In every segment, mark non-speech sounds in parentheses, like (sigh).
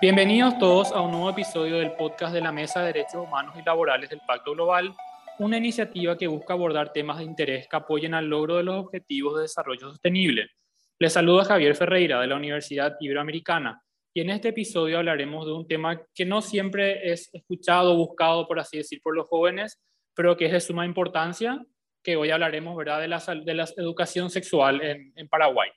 Bienvenidos todos a un nuevo episodio del podcast de la Mesa de Derechos Humanos y Laborales del Pacto Global, una iniciativa que busca abordar temas de interés que apoyen al logro de los objetivos de desarrollo sostenible. Les saluda Javier Ferreira de la Universidad Iberoamericana y en este episodio hablaremos de un tema que no siempre es escuchado o buscado, por así decir, por los jóvenes, pero que es de suma importancia, que hoy hablaremos ¿verdad? De, la, de la educación sexual en, Paraguay.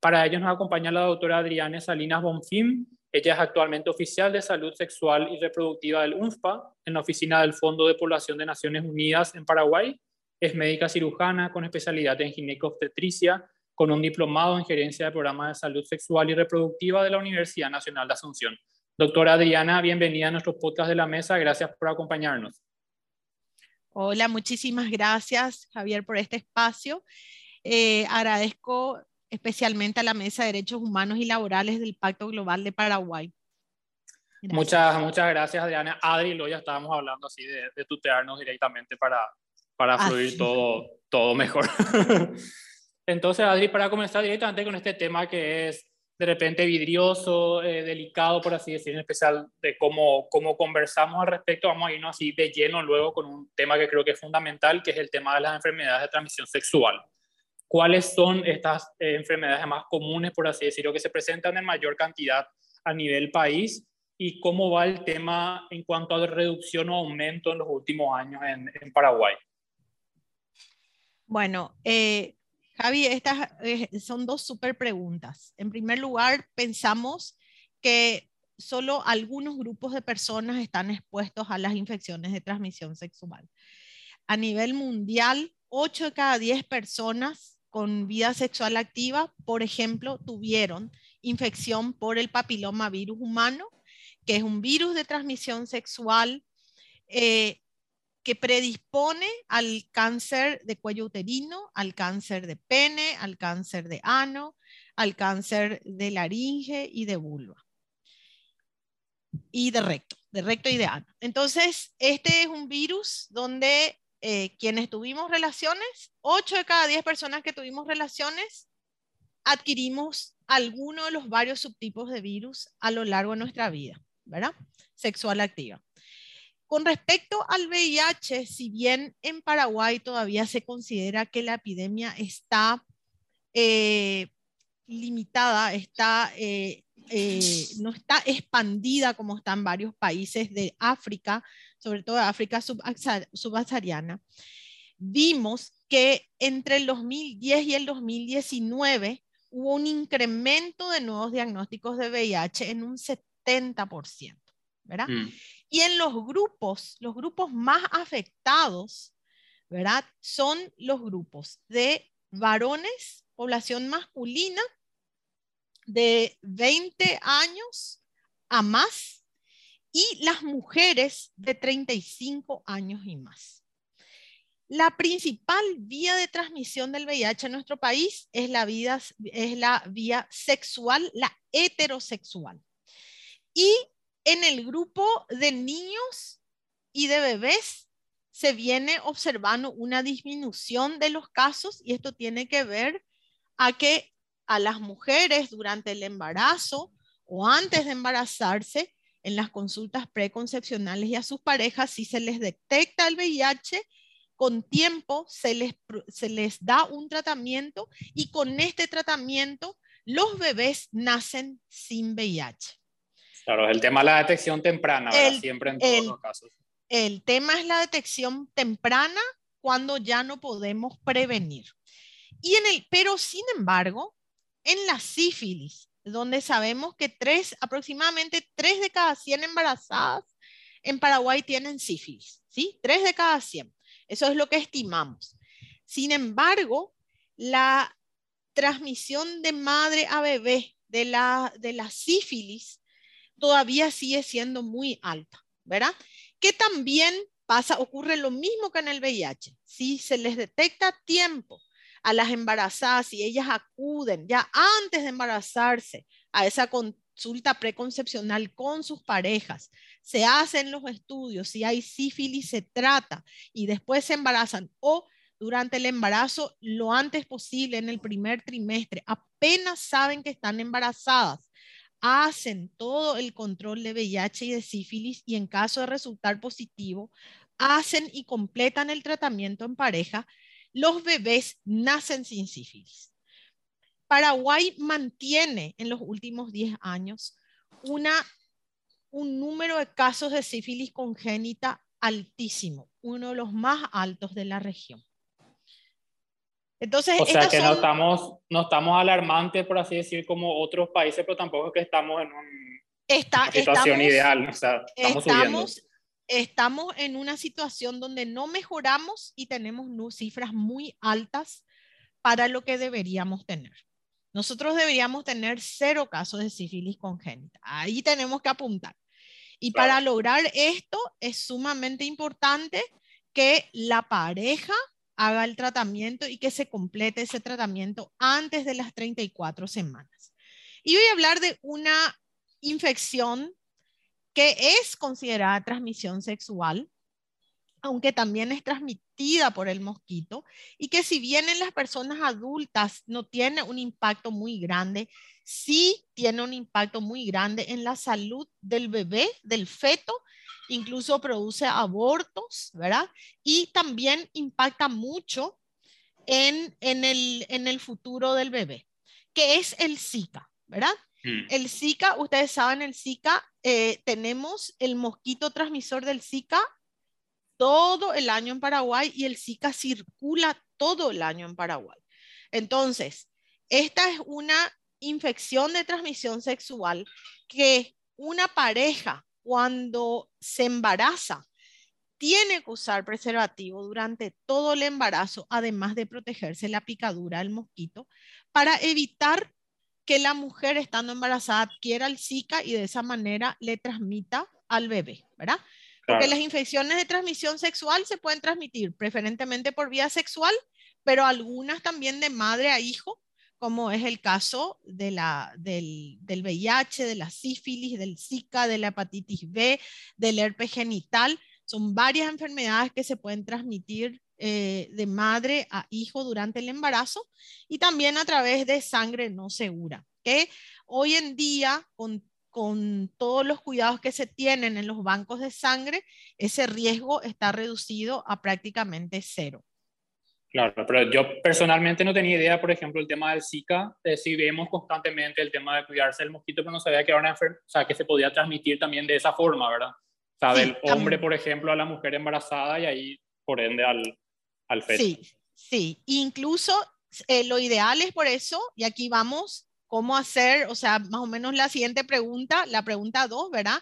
Para ello nos acompaña la doctora Adriana Salinas Bonfim, ella es actualmente oficial de salud sexual y reproductiva del UNFPA en la oficina del Fondo de Población de Naciones Unidas en Paraguay. Es médica cirujana con especialidad en ginecobstetricia, con un diplomado en gerencia de programas de salud sexual y reproductiva de la Universidad Nacional de Asunción. Doctora Adriana, bienvenida a nuestro podcast de la mesa. Gracias por acompañarnos. Hola, muchísimas gracias, Javier, por este espacio. Eh, agradezco especialmente a la Mesa de Derechos Humanos y Laborales del Pacto Global de Paraguay. Muchas, muchas gracias, Adriana. Adri, lo ya estábamos hablando así de, de tutearnos directamente para, para fluir todo, todo mejor. (laughs) Entonces, Adri, para comenzar directamente con este tema que es de repente vidrioso, eh, delicado, por así decir, en especial de cómo, cómo conversamos al respecto, vamos a irnos así de lleno luego con un tema que creo que es fundamental, que es el tema de las enfermedades de transmisión sexual cuáles son estas eh, enfermedades más comunes, por así decirlo, que se presentan en mayor cantidad a nivel país y cómo va el tema en cuanto a reducción o aumento en los últimos años en, Paraguay. Bueno, eh, Javi, estas eh, son dos súper preguntas. En primer lugar, pensamos que solo algunos grupos de personas están expuestos a las infecciones de transmisión sexual. A nivel mundial, 8 de cada 10 personas con vida sexual activa, por ejemplo, tuvieron infección por el papiloma virus humano, que es un virus de transmisión sexual eh, que predispone al cáncer de cuello uterino, al cáncer de pene, al cáncer de ano, al cáncer de laringe y de vulva. Y de recto, de recto y de ano. Entonces, este es un virus donde eh, quienes tuvimos relaciones, 8 de cada 10 personas que tuvimos relaciones, adquirimos alguno de los varios subtipos de virus a lo largo de nuestra vida, ¿verdad? Sexual activa. Con respecto al VIH, si bien en Paraguay todavía se considera que la epidemia está eh, limitada, está, eh, no está expandida como están varios países de África, sobre todo de África subsahariana, vimos que entre el 2010 y el 2019 hubo un incremento de nuevos diagnósticos de VIH en un 70%, ¿verdad? Mm. Y en los grupos, los grupos más afectados, ¿verdad? Son los grupos de varones, población masculina, de 20 años a más, y las mujeres de 35 años y más. La principal vía de transmisión del VIH en nuestro país es la, vida, es la vía sexual, la heterosexual. Y en el grupo de niños y de bebés se viene observando una disminución de los casos y esto tiene que ver a que a las mujeres durante el embarazo o antes de embarazarse en las consultas preconcepcionales y a sus parejas, si se les detecta el VIH, con tiempo se les, se les da un tratamiento y con este tratamiento los bebés nacen sin VIH. Claro, el tema es la detección temprana, siempre en todos los casos. El tema es la detección temprana cuando ya no podemos prevenir. Y en el, pero sin embargo, en la sífilis, donde sabemos que tres, aproximadamente 3 de cada 100 embarazadas en Paraguay tienen sífilis, ¿sí? 3 de cada 100. Eso es lo que estimamos. Sin embargo, la transmisión de madre a bebé de la, de la sífilis todavía sigue siendo muy alta, ¿verdad? Que también pasa, ocurre lo mismo que en el VIH. Si se les detecta a tiempo a las embarazadas y ellas acuden ya antes de embarazarse a esa consulta preconcepcional con sus parejas, se hacen los estudios, si hay sífilis se trata y después se embarazan o durante el embarazo lo antes posible en el primer trimestre, apenas saben que están embarazadas, hacen todo el control de VIH y de sífilis y en caso de resultar positivo, hacen y completan el tratamiento en pareja, los bebés nacen sin sífilis. Paraguay mantiene en los últimos 10 años una, un número de casos de sífilis congénita altísimo, uno de los más altos de la región. Entonces, o sea que no, estamos, no estamos alarmantes, por así decir, como otros países, pero tampoco es que estamos en una situación ideal. O sea, estamos, estamos, estamos, en una situación donde no mejoramos y tenemos cifras muy altas para lo que deberíamos tener. Nosotros deberíamos tener cero casos de sífilis congénita. Ahí tenemos que apuntar. Y para lograr esto es sumamente importante que la pareja haga el tratamiento y que se complete ese tratamiento antes de las 34 semanas. Y voy a hablar de una infección que es considerada transmisión sexual, aunque también es transmitida por el mosquito y que si bien en las personas adultas no tiene un impacto muy grande, sí tiene un impacto muy grande en la salud del bebé, del feto incluso produce abortos, ¿verdad? Y también impacta mucho en, en, el, en el futuro del bebé, que es el Zika, ¿verdad? Mm. El Zika, ustedes saben, el Zika, eh, tenemos el mosquito transmisor del Zika todo el año en Paraguay y el Zika circula todo el año en Paraguay. Entonces, esta es una infección de transmisión sexual que una pareja cuando se embaraza, tiene que usar preservativo durante todo el embarazo, además de protegerse la picadura del mosquito, para evitar que la mujer estando embarazada adquiera el Zika y de esa manera le transmita al bebé, ¿verdad? Porque las infecciones de transmisión sexual se pueden transmitir preferentemente por vía sexual, pero algunas también de madre a hijo como es el caso de la, del, del, VIH, de la sífilis, del Zika, de la hepatitis B, del herpes genital. Son varias enfermedades que se pueden transmitir eh, de madre a hijo durante el embarazo y también a través de sangre no segura, que hoy en día con, con todos los cuidados que se tienen en los bancos de sangre, ese riesgo está reducido a prácticamente cero. Claro, pero yo personalmente no tenía idea, por ejemplo, el tema del Zika, de si vemos constantemente el tema de cuidarse del mosquito, pero no sabía que era una o sea, que se podía transmitir también de esa forma, ¿verdad? O sea, del hombre, por ejemplo, a la mujer embarazada y ahí, por ende, al, al. Sí, sí, incluso eh, lo ideal es por eso, y aquí vamos, cómo hacer, o sea, más o menos la siguiente pregunta, la pregunta dos, ¿verdad?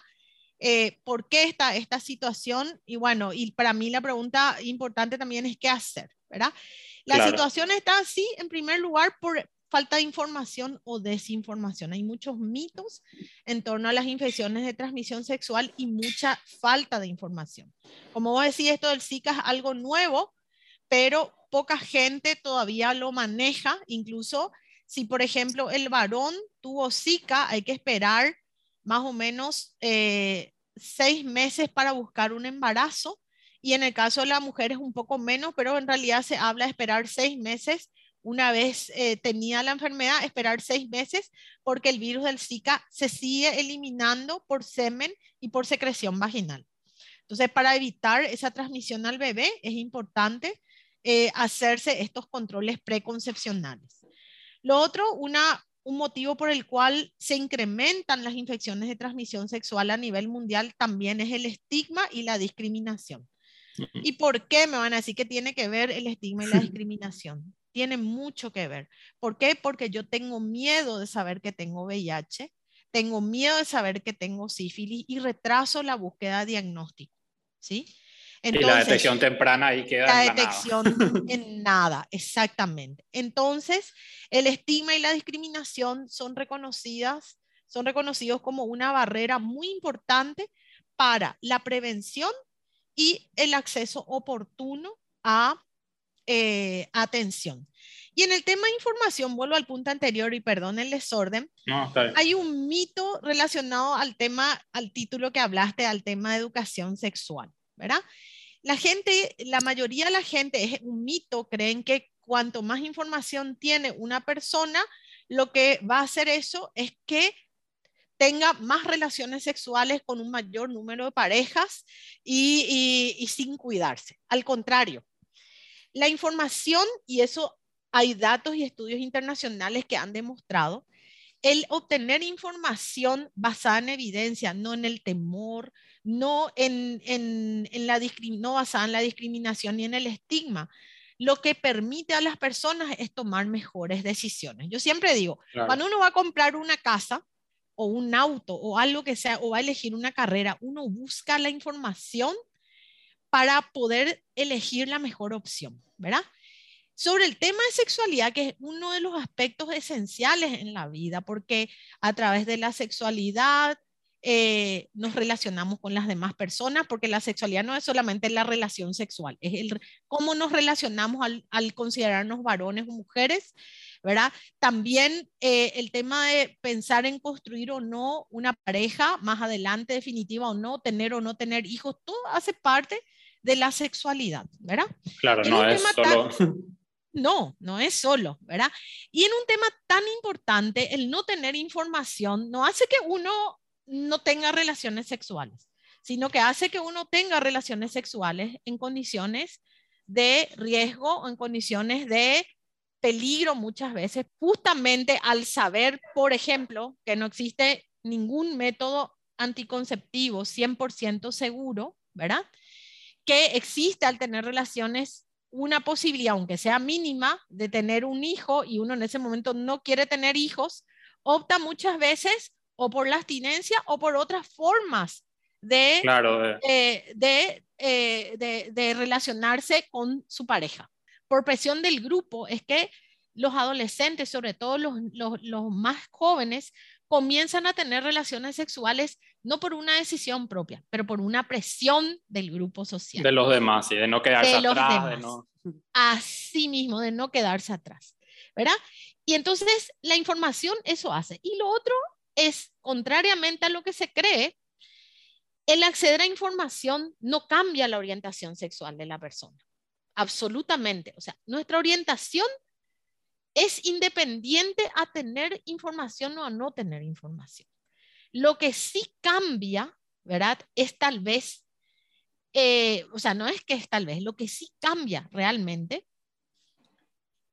Eh, ¿Por qué está esta situación? Y bueno, y para mí la pregunta importante también es qué hacer. ¿verdad? La situación está así, en primer lugar, por falta de información o desinformación. Hay muchos mitos en torno a las infecciones de transmisión sexual y mucha falta de información. Como vos decís, esto del Zika es algo nuevo, pero poca gente todavía lo maneja. Incluso si, por ejemplo, el varón tuvo Zika, hay que esperar más o menos eh, seis meses para buscar un embarazo y en el caso de la mujer es un poco menos, pero en realidad se habla de esperar seis meses una vez eh, tenía la enfermedad, esperar seis meses porque el virus del Zika se sigue eliminando por semen y por secreción vaginal. Entonces, para evitar esa transmisión al bebé, es importante eh, hacerse estos controles preconcepcionales. Lo otro, una, un motivo por el cual se incrementan las infecciones de transmisión sexual a nivel mundial también es el estigma y la discriminación. ¿Y por qué me van a decir que tiene que ver el estigma y la discriminación? Tiene mucho que ver. ¿Por qué? Porque yo tengo miedo de saber que tengo VIH, tengo miedo de saber que tengo sífilis y retraso la búsqueda de diagnóstico. ¿Sí? Y la detección temprana ahí queda. La detección (laughs) en nada, exactamente. Entonces, el estigma y la discriminación son reconocidas, son reconocidos como una barrera muy importante para la prevención y el acceso oportuno a eh, atención. Y en el tema de información, vuelvo al punto anterior y perdón el desorden, hay un mito relacionado al tema, al título que hablaste, al tema de educación sexual, ¿verdad? La gente, la mayoría de la gente es un mito, creen que cuanto más información tiene una persona, lo que va a hacer eso es que tenga más relaciones sexuales con un mayor número de parejas y, y, sin cuidarse. Al contrario, la información, y eso hay datos y estudios internacionales que han demostrado, el obtener información basada en evidencia, no en el temor, no, en, en, en la, no basada en la discriminación ni en el estigma, lo que permite a las personas es tomar mejores decisiones. Yo siempre digo, cuando uno va a comprar una casa o un auto o algo que sea, o va a elegir una carrera, uno busca la información para poder elegir la mejor opción, ¿verdad? sobre el tema de sexualidad, que es uno de los aspectos esenciales en la vida, porque a través de la sexualidad eh, nos relacionamos con las demás personas, porque la sexualidad no es solamente la relación sexual, es el, cómo nos relacionamos al, considerarnos varones o mujeres, ¿verdad? También eh, el tema de pensar en construir o no una pareja más adelante, definitiva o no, tener o no tener hijos, todo hace parte de la sexualidad, ¿verdad? Claro, no es solo... (laughs) No, no es solo, ¿verdad? Y en un tema tan importante, el no tener información no hace que uno no tenga relaciones sexuales, sino que hace que uno tenga relaciones sexuales en condiciones de riesgo o en condiciones de peligro muchas veces, justamente al saber, por ejemplo, que no existe ningún método anticonceptivo 100% seguro, ¿verdad? Que existe al tener relaciones una posibilidad, aunque sea mínima, de tener un hijo y uno en ese momento no quiere tener hijos, opta muchas veces o por la abstinencia o por otras formas de, eh, eh, de, de, relacionarse con su pareja. Por presión del grupo es que los adolescentes, sobre todo los, los, los más jóvenes, comienzan a tener relaciones sexuales no por una decisión propia, pero por una presión del grupo social. De los demás, y de no quedarse atrás. De no... Así mismo, de no quedarse atrás, ¿verdad? Y entonces la información eso hace. Y lo otro es, contrariamente a lo que se cree, el acceder a información no cambia la orientación sexual de la persona. Absolutamente. O sea, nuestra orientación es independiente a tener información o a no tener información. Lo que sí cambia, ¿verdad? Es tal vez, eh, o sea, no es que es tal vez, lo que sí cambia realmente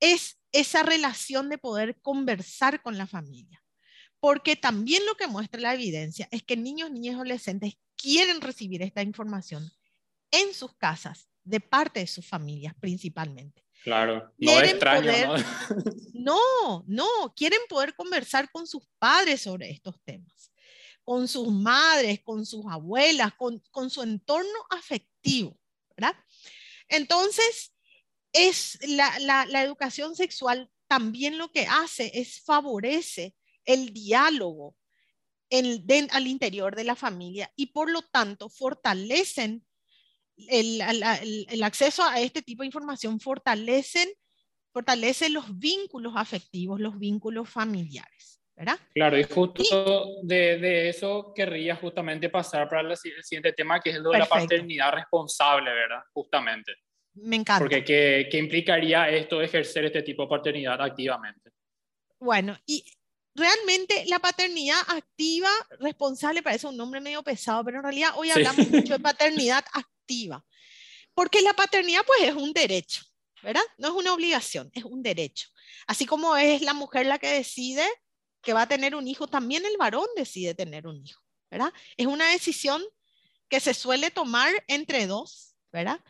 es esa relación de poder conversar con la familia. Porque también lo que muestra la evidencia es que niños, niñas y adolescentes quieren recibir esta información en sus casas, de parte de sus familias principalmente. Claro, no es extraño, ¿no? (laughs) (laughs) no, no, quieren poder conversar con sus padres sobre estos temas con sus madres, con sus abuelas, con, su entorno afectivo, ¿verdad? Entonces, es la, educación sexual también lo que hace es favorece el diálogo al interior de la familia y por lo tanto fortalecen el, el, acceso a este tipo de información, fortalecen, fortalecen los vínculos afectivos, los vínculos familiares. Claro, y justo de, eso querría justamente pasar para el siguiente tema, que es lo de la paternidad responsable, ¿verdad? Justamente. Me encanta. Porque ¿qué, ¿qué, implicaría esto ejercer este tipo de paternidad activamente? Bueno, y realmente la paternidad activa, responsable, parece un nombre medio pesado, pero en realidad hoy hablamos mucho de paternidad activa. Porque la paternidad pues es un derecho, ¿verdad? No es una obligación, es un derecho. Así como es la mujer la que decide que va a tener un hijo, también el varón decide tener un hijo, ¿verdad? Es una decisión que se suele tomar entre dos, ¿verdad?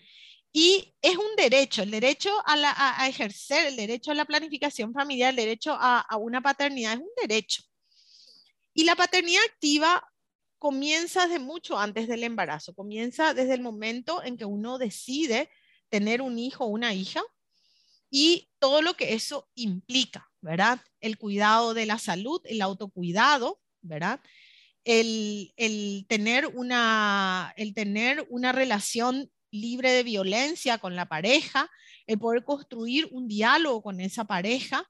Y es un derecho, el derecho a, ejercer, el derecho a la planificación familiar, el derecho a, una paternidad es un derecho. Y la paternidad activa comienza desde mucho antes del embarazo, comienza desde el momento en que uno decide tener un hijo o una hija y todo lo que eso implica, ¿verdad? El cuidado de la salud, el autocuidado, ¿verdad? El, tener, una, el tener una relación libre de violencia con la pareja, el poder construir un diálogo con esa pareja,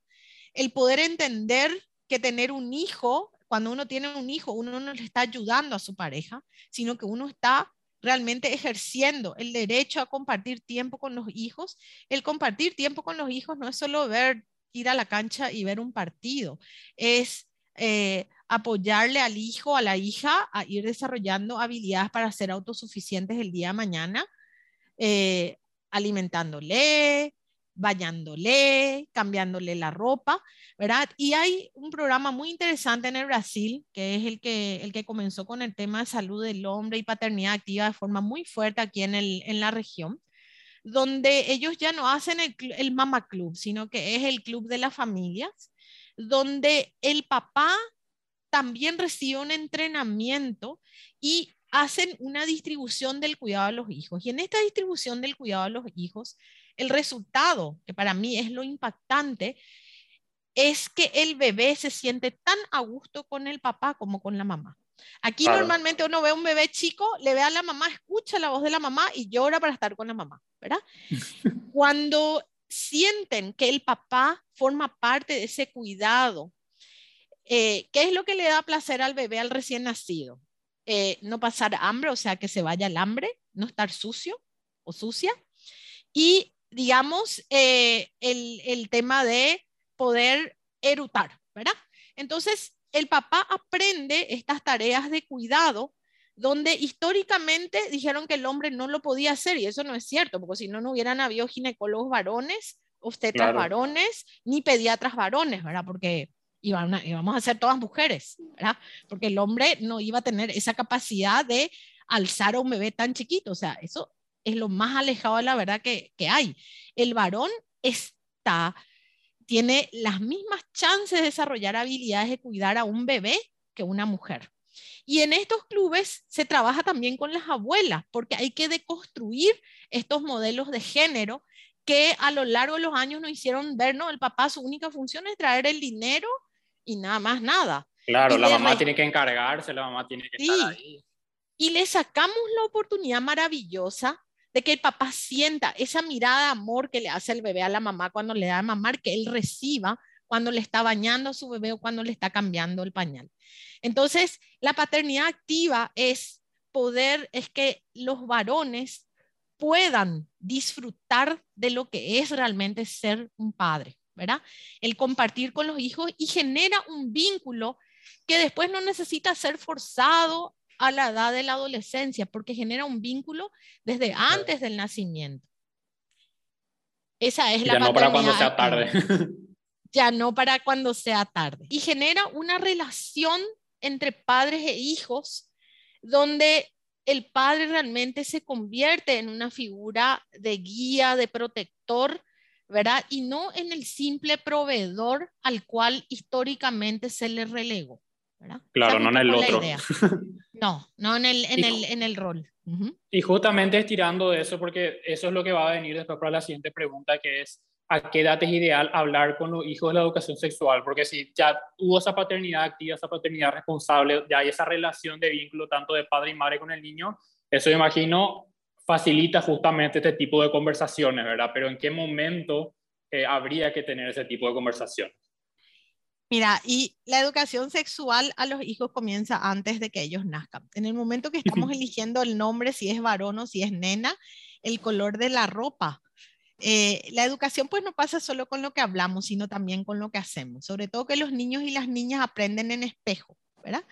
el poder entender que tener un hijo, cuando uno tiene un hijo, uno no le está ayudando a su pareja, sino que uno está realmente ejerciendo el derecho a compartir tiempo con los hijos. El compartir tiempo con los hijos no es solo ver ir a la cancha y ver un partido, es eh, apoyarle al hijo, a la hija, a ir desarrollando habilidades para ser autosuficientes el día de mañana, eh, alimentándole, bañándole, cambiándole la ropa, ¿verdad? Y hay un programa muy interesante en el Brasil, que es el que, el que comenzó con el tema de salud del hombre y paternidad activa de forma muy fuerte aquí en, el, en la región, donde ellos ya no hacen el, el Mama Club, sino que es el club de las familias, donde el papá también recibe un entrenamiento y hacen una distribución del cuidado de los hijos. Y en esta distribución del cuidado de los hijos, el resultado, que para mí es lo impactante, es que el bebé se siente tan a gusto con el papá como con la mamá. Aquí normalmente uno ve a un bebé chico, le ve a la mamá, escucha la voz de la mamá y llora para estar con la mamá, ¿verdad? (laughs) Cuando sienten que el papá forma parte de ese cuidado, eh, ¿qué es lo que le da placer al bebé al recién nacido? Eh, no pasar hambre, o sea, que se vaya el hambre, no estar sucio o sucia. Y, digamos, eh, el, el tema de poder erutar, ¿verdad? Entonces, el papá aprende estas tareas de cuidado donde históricamente dijeron que el hombre no lo podía hacer y eso no es cierto, porque si no, no hubieran habido ginecólogos varones, obstetras varones, ni pediatras varones, ¿verdad? Porque íbamos a ser todas mujeres, ¿verdad? Porque el hombre no iba a tener esa capacidad de alzar a un bebé tan chiquito, o sea, eso es lo más alejado de la verdad que, que hay. El varón está, tiene las mismas chances de desarrollar habilidades de cuidar a un bebé que una mujer. Y en estos clubes se trabaja también con las abuelas, porque hay que deconstruir estos modelos de género que a lo largo de los años nos hicieron ver, ¿no? El papá su única función es traer el dinero y nada más nada. Claro, la mamá tiene que encargarse, la mamá tiene que estar ahí. Y le sacamos la oportunidad maravillosa de que el papá sienta esa mirada de amor que le hace el bebé a la mamá cuando le da a mamar, que él reciba cuando le está bañando a su bebé o cuando le está cambiando el pañal. Entonces, la paternidad activa es poder, es que los varones puedan disfrutar de lo que es realmente ser un padre. ¿Verdad? El compartir con los hijos y genera un vínculo que después no necesita ser forzado a la edad de la adolescencia, porque genera un vínculo desde antes del nacimiento. Esa es la ya no para cuando sea tarde. (laughs) ya no para cuando sea tarde. Y genera una relación entre padres e hijos donde el padre realmente se convierte en una figura de guía, de protector, ¿verdad? Y no en el simple proveedor al cual históricamente se le relegó, ¿verdad? Claro, no en el otro. (laughs) No, no en el, en el, en el rol. Y justamente estirando de eso, porque eso es lo que va a venir después para la siguiente pregunta, que es, ¿a qué edad es ideal hablar con los hijos de la educación sexual? Porque si ya hubo esa paternidad activa, esa paternidad responsable, ya hay esa relación de vínculo tanto de padre y madre con el niño, eso imagino facilita justamente este tipo de conversaciones, ¿verdad? Pero ¿en qué momento eh, habría que tener ese tipo de conversaciones? Mira, y la educación sexual a los hijos comienza antes de que ellos nazcan. En el momento que estamos eligiendo el nombre, si es varón o si es nena, el color de la ropa. Eh, la educación pues no pasa solo con lo que hablamos, sino también con lo que hacemos. Sobre todo que los niños y las niñas aprenden en espejo, ¿verdad?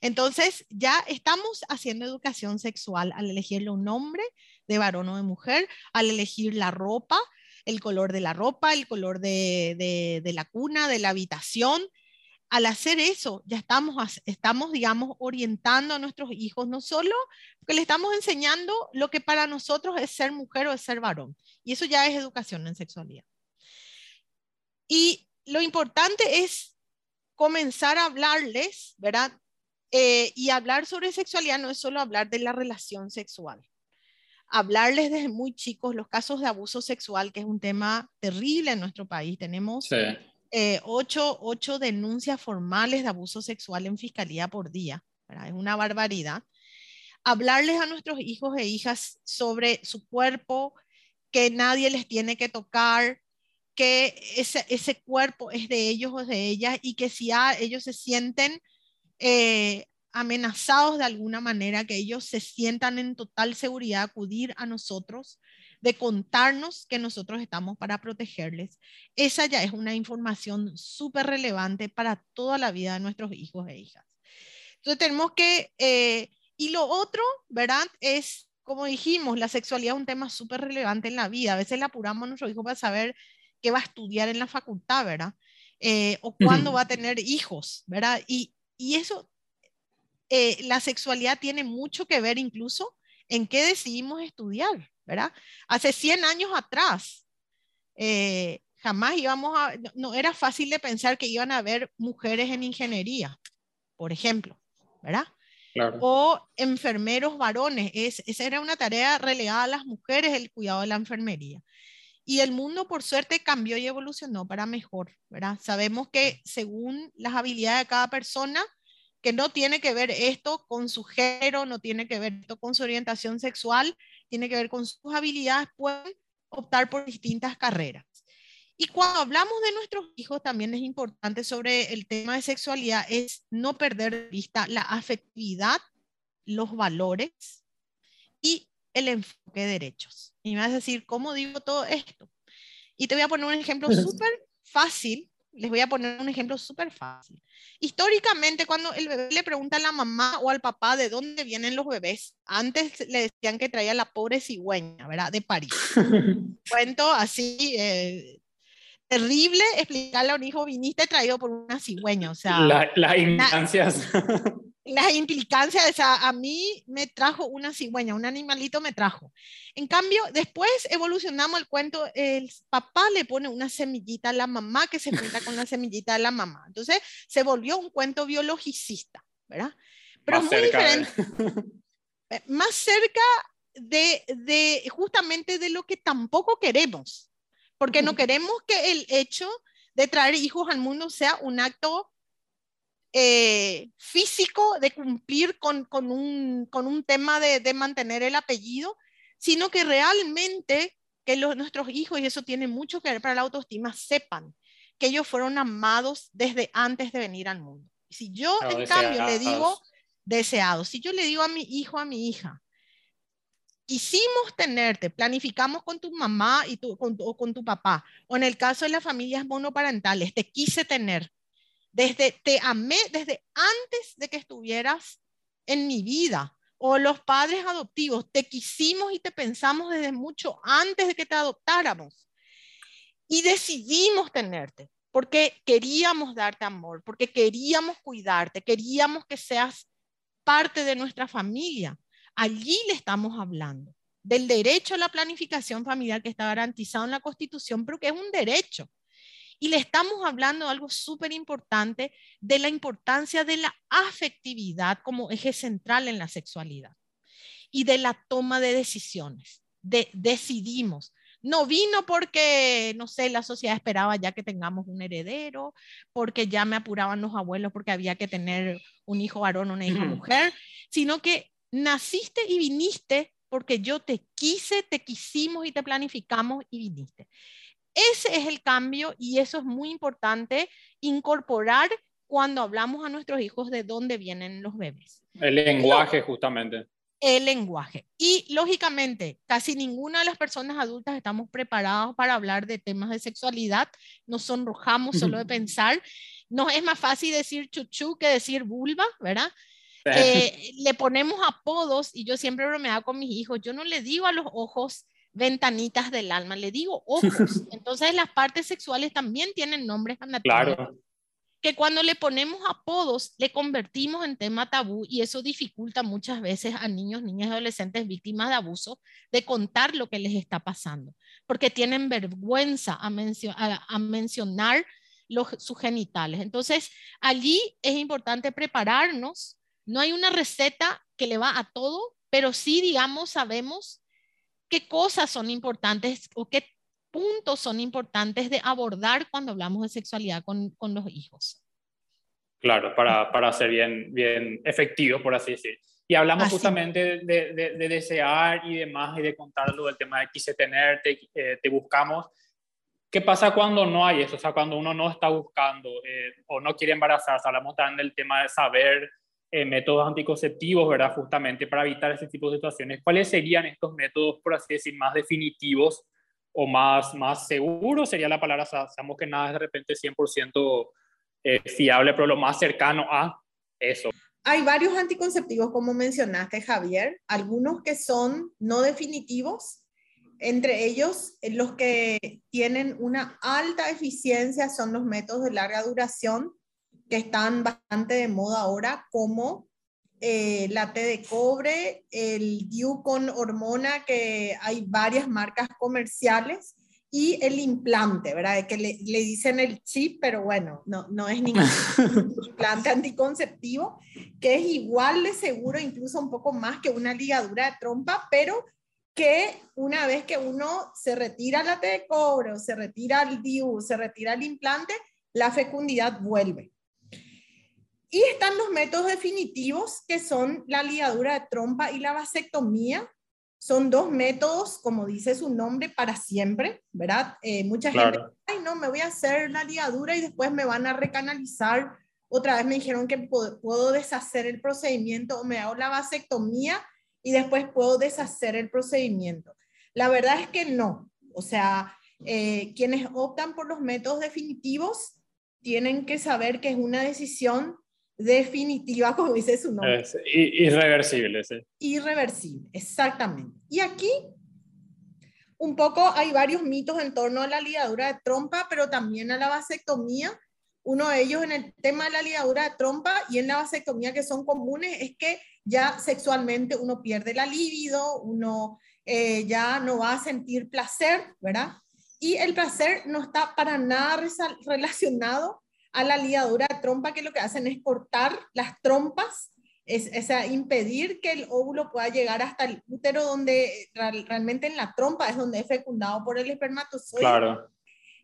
Entonces, ya estamos haciendo educación sexual al elegirle un nombre de varón o de mujer, al elegir la ropa, el color de la ropa, el color de, la cuna, de la habitación. Al hacer eso, ya estamos, estamos, digamos, orientando a nuestros hijos, no solo que le estamos enseñando lo que para nosotros es ser mujer o es ser varón. Y eso ya es educación en sexualidad. Y lo importante es comenzar a hablarles, ¿verdad? Eh, y hablar sobre sexualidad no es solo hablar de la relación sexual. Hablarles desde muy chicos los casos de abuso sexual, que es un tema terrible en nuestro país. Tenemos eh, ocho, denuncias formales de abuso sexual en fiscalía por día. Es una barbaridad. Hablarles a nuestros hijos e hijas sobre su cuerpo, que nadie les tiene que tocar, que ese, ese cuerpo es de ellos o de ellas y que si ellos se sienten eh, amenazados de alguna manera, que ellos se sientan en total seguridad acudir a nosotros de contarnos que nosotros estamos para protegerles. Esa ya es una información súper relevante para toda la vida de nuestros hijos e hijas. Entonces tenemos que, eh, y lo otro, ¿verdad? Es, como dijimos, la sexualidad es un tema súper relevante en la vida. A veces le apuramos a nuestro hijo para saber qué va a estudiar en la facultad, ¿verdad? Eh, o cuándo va a tener hijos, ¿verdad? Y, y eso, eh, la sexualidad tiene mucho que ver incluso en qué decidimos estudiar, ¿verdad? Hace 100 años atrás, eh, jamás íbamos a, no, era fácil de pensar que iban a haber mujeres en ingeniería, por ejemplo, ¿verdad? O enfermeros varones, es, esa era una tarea relegada a las mujeres, el cuidado de la enfermería. Y el mundo, por suerte, cambió y evolucionó para mejor, ¿verdad? Sabemos que según las habilidades de cada persona, que no tiene que ver esto con su género, no tiene que ver esto con su orientación sexual, tiene que ver con sus habilidades, pueden optar por distintas carreras. Y cuando hablamos de nuestros hijos, también es importante sobre el tema de sexualidad, es no perder de vista la afectividad, los valores y el enfoque de derechos. Y me vas a decir, ¿cómo digo todo esto? Y te voy a poner un ejemplo (laughs) súper fácil les voy a poner un ejemplo súper fácil. Históricamente, cuando el bebé le pregunta a la mamá o al papá de dónde vienen los bebés, antes le decían que traía la pobre cigüeña, ¿verdad? De París. (laughs) Cuento así, eh, terrible explicarle a un hijo, viniste traído por una cigüeña, o sea... las (laughs) instancias. las implicancias, o a mí me trajo una cigüeña, un animalito me trajo. En cambio, después evolucionamos el cuento, el papá le pone una semillita a la mamá que se junta con la (laughs) semillita de la mamá. Entonces, se volvió un cuento biologicista, ¿verdad? Pero muy diferente. (laughs) Eh, más cerca de, de, justamente de lo que tampoco queremos, porque no queremos que el hecho de traer hijos al mundo sea un acto eh, físico de cumplir con, con, un, con un, tema de, de, mantener el apellido, sino que realmente que los, nuestros hijos, y eso tiene mucho que ver para la autoestima, sepan que ellos fueron amados desde antes de venir al mundo. Si yo, en cambio, le digo deseados, si yo le digo a mi hijo, a mi hija, quisimos tenerte, planificamos con tu mamá y tu, con, o con tu papá, o en el caso de las familias monoparentales, te quise tener, desde te amé desde antes de que estuvieras en mi vida. O los padres adoptivos, te quisimos y te pensamos desde mucho antes de que te adoptáramos. Y decidimos tenerte porque queríamos darte amor, porque queríamos cuidarte, queríamos que seas parte de nuestra familia. Allí le estamos hablando del derecho a la planificación familiar que está garantizado en la Constitución, pero que es un derecho. Y le estamos hablando de algo súper importante, de la importancia de la afectividad como eje central en la sexualidad y de la toma de decisiones. De, decidimos. No vino porque, no sé, la sociedad esperaba ya que tengamos un heredero, porque ya me apuraban los abuelos porque había que tener un hijo varón, una hija mujer, sino que naciste y viniste porque yo te quise, te quisimos y te planificamos y viniste. Ese es el cambio y eso es muy importante incorporar cuando hablamos a nuestros hijos de dónde vienen los bebés. El lenguaje, justamente. El lenguaje. Y lógicamente, casi ninguna de las personas adultas estamos preparados para hablar de temas de sexualidad. Nos sonrojamos solo de (laughs) pensar. Nos es más fácil decir chuchu que decir vulva, ¿verdad? Eh, le ponemos apodos y yo siempre bromeaba con mis hijos. Yo no le digo a los ojos ventanitas del alma, le digo (laughs) ojos. Entonces las partes sexuales también tienen nombres anatómicos. Claro. Que cuando le ponemos apodos, le convertimos en tema tabú y eso dificulta muchas veces a niños, niñas y adolescentes víctimas de abuso de contar lo que les está pasando, porque tienen vergüenza a, a, mencionar los, sus genitales. Entonces, allí es importante prepararnos. No hay una receta que le va a todo, pero sí, digamos, sabemos qué cosas son importantes o qué puntos son importantes de abordar cuando hablamos de sexualidad con, con los hijos. Claro, para, para ser bien, bien efectivo, por así decir. Y hablamos justamente de, de, desear y demás y de contarlo del tema de quise tenerte, eh, te buscamos. ¿Qué pasa cuando no hay eso? O sea, cuando uno no está buscando eh, o no quiere embarazarse. Hablamos también del tema de saber eh, métodos anticonceptivos, ¿verdad? Justamente para evitar ese tipo de situaciones. ¿Cuáles serían estos métodos, por así decir, más definitivos o más, más seguros? Sería la palabra, sabemos que nada es de repente 100% eh, fiable, pero lo más cercano a eso. Hay varios anticonceptivos, como mencionaste, Javier, algunos que son no definitivos, entre ellos eh, los que tienen una alta eficiencia son los métodos de larga duración, que están bastante de moda ahora, como eh, la T de cobre, el DIU con hormona, que hay varias marcas comerciales, y el implante, ¿verdad? Que le, le, dicen el chip, pero bueno, no, no es ningún (laughs) implante anticonceptivo, que es igual de seguro, incluso un poco más que una ligadura de trompa, pero que una vez que uno se retira la T de cobre, o se retira el DIU, se retira el implante, la fecundidad vuelve. Y están los métodos definitivos, que son la ligadura de trompa y la vasectomía, son dos métodos, como dice su nombre, para siempre, ¿verdad? Eh, mucha gente, ay, no, me voy a hacer la ligadura y después me van a recanalizar. Otra vez me dijeron que puedo, deshacer el procedimiento o me hago la vasectomía y después puedo deshacer el procedimiento. La verdad es que no. O sea, eh, quienes optan por los métodos definitivos tienen que saber que es una decisión definitiva, como dice su nombre. Es irreversible, sí. Irreversible, exactamente. Y aquí, un poco, hay varios mitos en torno a la ligadura de trompa, pero también a la vasectomía. Uno de ellos en el tema de la ligadura de trompa y en la vasectomía que son comunes es que ya sexualmente uno pierde la libido, uno eh, ya no va a sentir placer, ¿verdad? Y el placer no está para nada relacionado a la ligadura de trompa que lo que hacen es cortar las trompas, es, es impedir que el óvulo pueda llegar hasta el útero donde realmente en la trompa es donde es fecundado por el espermatozoide. Claro.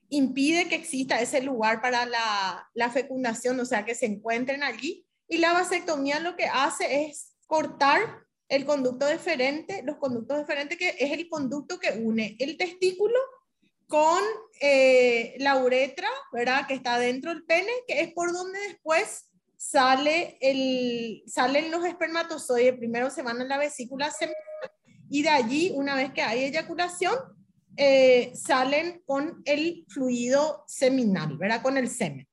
Impide que exista ese lugar para la, la fecundación, o sea, que se encuentren allí. Y la vasectomía lo que hace es cortar el conducto deferente, los conductos deferentes, que es el conducto que une el testículo con eh, la uretra, ¿verdad? Que está dentro del pene, que es por donde después sale el, salen los espermatozoides. Primero se van a la vesícula seminal y de allí, una vez que hay eyaculación, eh, salen con el fluido seminal, ¿verdad? Con el semen.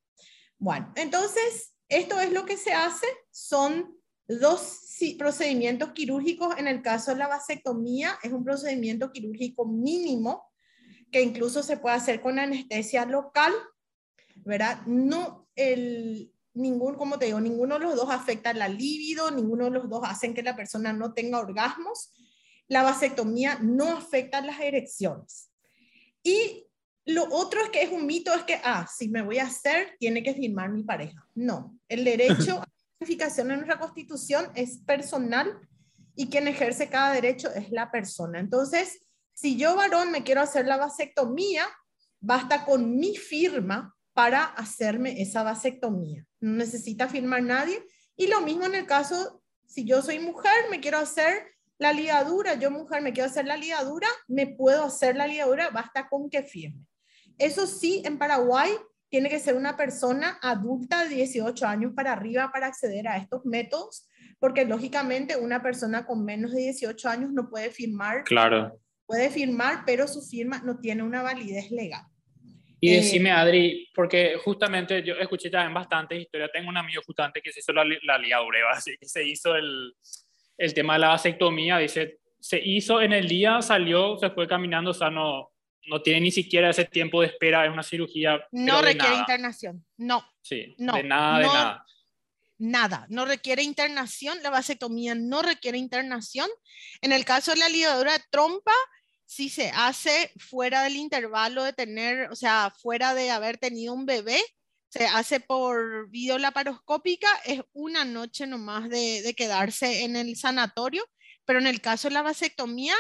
Bueno, entonces, esto es lo que se hace. Son dos procedimientos quirúrgicos. En el caso de la vasectomía, es un procedimiento quirúrgico mínimo que incluso se puede hacer con anestesia local, ¿verdad? No, el, ningún, como te digo, ninguno de los dos afecta la libido, ninguno de los dos hacen que la persona no tenga orgasmos. La vasectomía no afecta las erecciones. Y lo otro es que es un mito, es que, ah, si me voy a hacer, tiene que firmar mi pareja. No, el derecho (laughs) a la en nuestra constitución es personal y quien ejerce cada derecho es la persona. Entonces, si yo varón me quiero hacer la vasectomía, basta con mi firma para hacerme esa vasectomía. No necesita firmar nadie. Y lo mismo en el caso, si yo soy mujer, me quiero hacer la ligadura, yo mujer me quiero hacer la ligadura, me puedo hacer la ligadura, basta con que firme. Eso sí, en Paraguay tiene que ser una persona adulta de 18 años para arriba para acceder a estos métodos, porque lógicamente una persona con menos de 18 años no puede firmar claro puede firmar, pero su firma no tiene una validez legal. Y eh, decime, Adri, porque justamente yo escuché también bastantes historias. Tengo un amigo justamente que se hizo la, la ligadura, (laughs) así que se hizo el, el tema de la vasectomía. Dice, se hizo en el día, salió, se fue caminando, o sea, no, no tiene ni siquiera ese tiempo de espera, es una cirugía. No requiere internación, no. Sí, no, de nada, de nada. Nada, no requiere internación, la vasectomía no requiere internación. En el caso de la ligadura de trompa, si se hace fuera del intervalo de tener, o sea, fuera de haber tenido un bebé, se hace por videolaparoscópica, es una noche nomás de, de quedarse en el sanatorio, pero en el caso de la vasectomía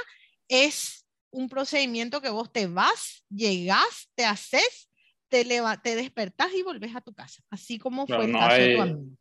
es un procedimiento que vos te vas, llegás, te haces, te, te despertás y volvés a tu casa, así como fue el caso de tu amigo.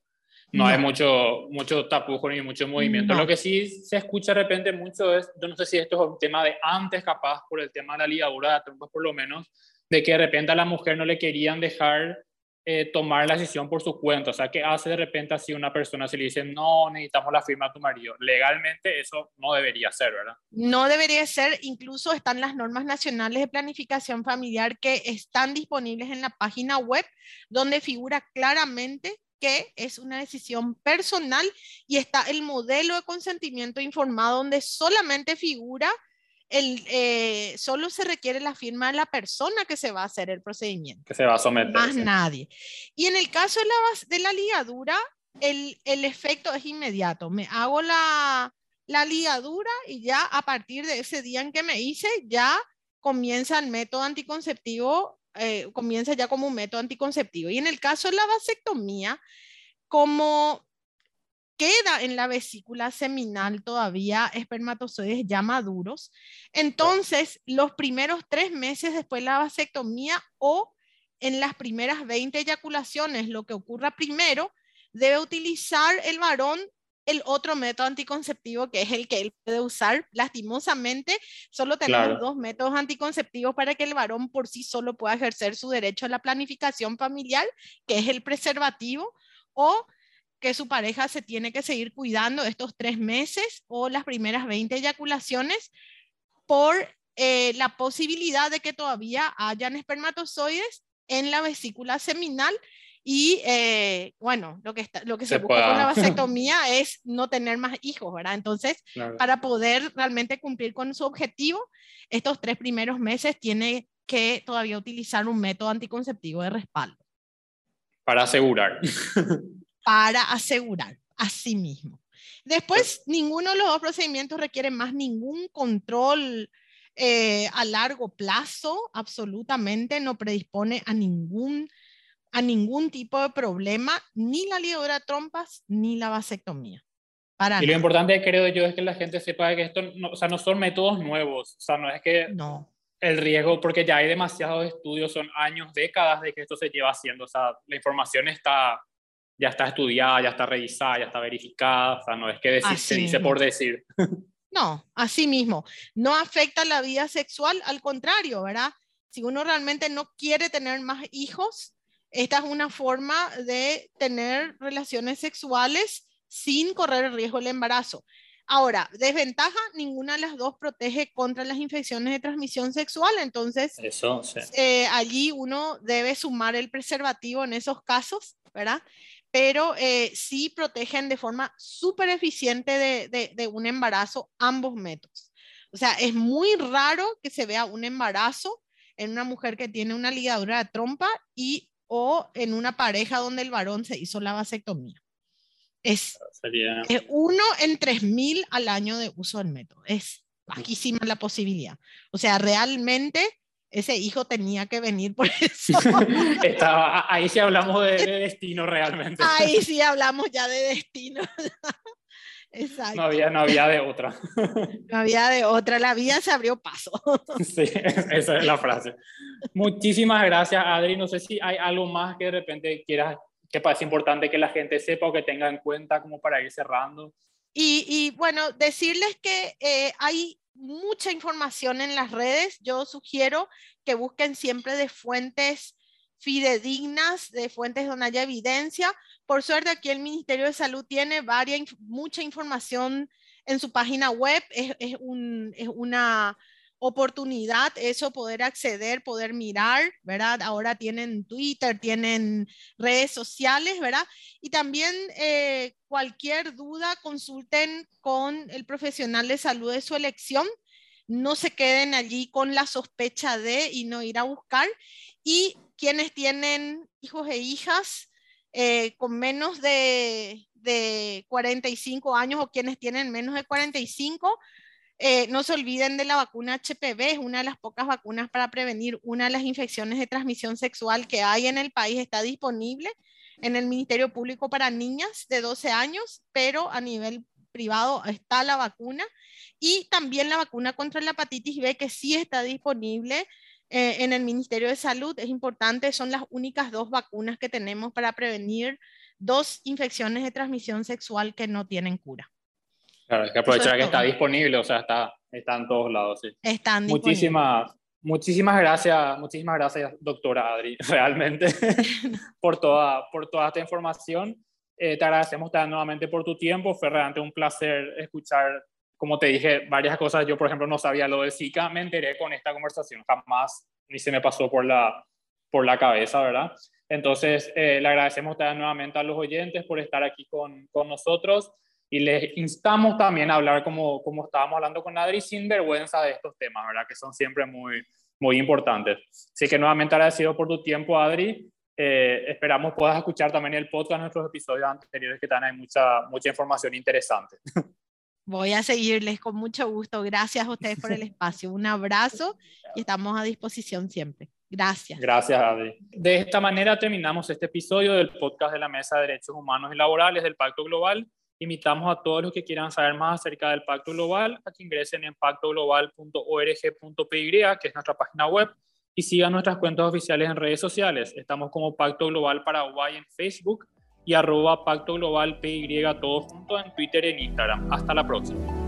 No, hay mucho, mucho tapujo ni mucho movimiento. Lo que sí se escucha de repente mucho es, yo no sé si esto es un tema de antes, capaz, por el tema de la ligadura de trompas por lo menos, de que de repente a la mujer no le querían dejar eh, tomar la decisión por su cuenta. O sea, que hace de repente así una persona se le dice, no, necesitamos la firma de tu marido. Legalmente eso no debería ser, ¿verdad? No debería ser. Incluso están las normas nacionales de planificación familiar que están disponibles en la página web, donde figura claramente que es una decisión personal y está el modelo de consentimiento informado donde solamente figura el, eh, solo se requiere la firma de la persona que se va a hacer el procedimiento. Que se va a someter. Más nadie. Y en el caso de la, de la ligadura, el, el, efecto es inmediato. Me hago la, la ligadura y ya a partir de ese día en que me hice, ya comienza el método anticonceptivo, eh, comienza ya como un método anticonceptivo. Y en el caso de la vasectomía, como queda en la vesícula seminal todavía espermatozoides ya maduros. Entonces, los primeros tres meses después de la vasectomía o en las primeras 20 eyaculaciones, lo que ocurra primero, debe utilizar el varón el otro método anticonceptivo que es el que él puede usar. Lastimosamente, solo tenemos dos métodos anticonceptivos para que el varón por sí solo pueda ejercer su derecho a la planificación familiar, que es el preservativo o que su pareja se tiene que seguir cuidando estos tres meses o las primeras 20 eyaculaciones por eh, la posibilidad de que todavía hayan espermatozoides en la vesícula seminal y eh, bueno, lo que, está, lo que se, busca con la vasectomía (laughs) es no tener más hijos, ¿verdad? Entonces, para poder realmente cumplir con su objetivo, estos tres primeros meses tiene que todavía utilizar un método anticonceptivo de respaldo. Para asegurar. para asegurar a sí mismo. Después, ninguno de los dos procedimientos requiere más ningún control eh, a largo plazo, absolutamente no predispone a ningún, a ningún tipo de problema, ni la ligadura de trompas, ni la vasectomía. Para y lo importante, creo yo, es que la gente sepa que esto no, o sea, no son métodos nuevos, o sea, no es que no. el riesgo, porque ya hay demasiados estudios, son años, décadas de que esto se lleva haciendo, o sea, la información está ya está estudiada, ya está revisada, ya está verificada, o sea, no es que se dice por decir. (laughs) No, así mismo. No afecta la vida sexual, al contrario, ¿verdad? Si uno realmente no quiere tener más hijos, esta es una forma de tener relaciones sexuales sin correr el riesgo del embarazo. Ahora, desventaja, ninguna de las dos protege contra las infecciones de transmisión sexual, entonces Eso, eh, allí uno debe sumar el preservativo en esos casos, ¿verdad? pero eh, sí protegen de forma súper eficiente de, un embarazo ambos métodos. O sea, es muy raro que se vea un embarazo en una mujer que tiene una ligadura de trompa y o en una pareja donde el varón se hizo la vasectomía. Es, uno en tres mil al año de uso del método. Es bajísima la posibilidad. O sea, realmente ese hijo tenía que venir por (laughs) eso. (laughs) Estaba, ahí sí hablamos de, destino realmente. Ahí sí hablamos ya de destino. (laughs) Exacto. No había, no había de otra. (laughs) No había de otra, la vida se abrió paso. (laughs) Sí, esa es la frase. Muchísimas gracias, Adri. No sé si hay algo más que de repente quieras, que parece importante que la gente sepa o que tenga en cuenta como para ir cerrando. Y, y bueno, decirles que eh, hay mucha información en las redes. Yo sugiero que busquen siempre de fuentes fidedignas, de fuentes donde haya evidencia. Por suerte, aquí el Ministerio de Salud tiene varias, mucha información en su página web. Es, es, un, es una oportunidad eso, poder acceder, poder mirar, ¿verdad? Ahora tienen Twitter, tienen redes sociales, ¿verdad? Y también eh, cualquier duda, consulten con el profesional de salud de su elección. No se queden allí con la sospecha de y no ir a buscar. Y quienes tienen hijos e hijas eh, con menos de, de 45 años o quienes tienen menos de 45, eh, no se olviden de la vacuna HPV, es una de las pocas vacunas para prevenir una de las infecciones de transmisión sexual que hay en el país. Está disponible en el Ministerio Público para niñas de 12 años, pero a nivel privado está la vacuna y también la vacuna contra la hepatitis B que sí está disponible eh, en el Ministerio de Salud. Es importante, son las únicas dos vacunas que tenemos para prevenir dos infecciones de transmisión sexual que no tienen cura. Claro, hay que aprovechar que está disponible, o sea, está, está en todos lados, sí. Están Muchísimas, Muchísimas gracias, muchísimas gracias, doctora Adri, (laughs) realmente, (laughs) por, toda, por toda esta información. Eh, te agradecemos nuevamente por tu tiempo. Fue realmente un placer escuchar, como te dije, varias cosas. Yo, por ejemplo, no sabía lo de Zika. Me enteré con esta conversación. Jamás ni se me pasó por la, por la cabeza, ¿verdad? Entonces, eh, le agradecemos nuevamente a los oyentes por estar aquí con, con nosotros y les instamos también a hablar como, como estábamos hablando con Adri, sin vergüenza de estos temas, ¿verdad? Que son siempre muy, muy importantes. Así que nuevamente agradecido por tu tiempo, Adri. Eh, esperamos puedas escuchar también el podcast, nuestros episodios anteriores, que también hay mucha, mucha información interesante. (laughs) Voy a seguirles con mucho gusto. Gracias a ustedes por el (laughs) espacio. Un abrazo y estamos a disposición siempre. Gracias. Gracias, Adri. De esta manera terminamos este episodio del podcast de la Mesa de Derechos Humanos y Laborales del Pacto Global. Invitamos a todos los que quieran saber más acerca del Pacto Global a que ingresen en pactoglobal.org.py, que es nuestra página web, y sigan nuestras cuentas oficiales en redes sociales. Estamos como Pacto Global Paraguay en Facebook y arroba Pacto Global PY todos juntos en Twitter y en Instagram. Hasta la próxima.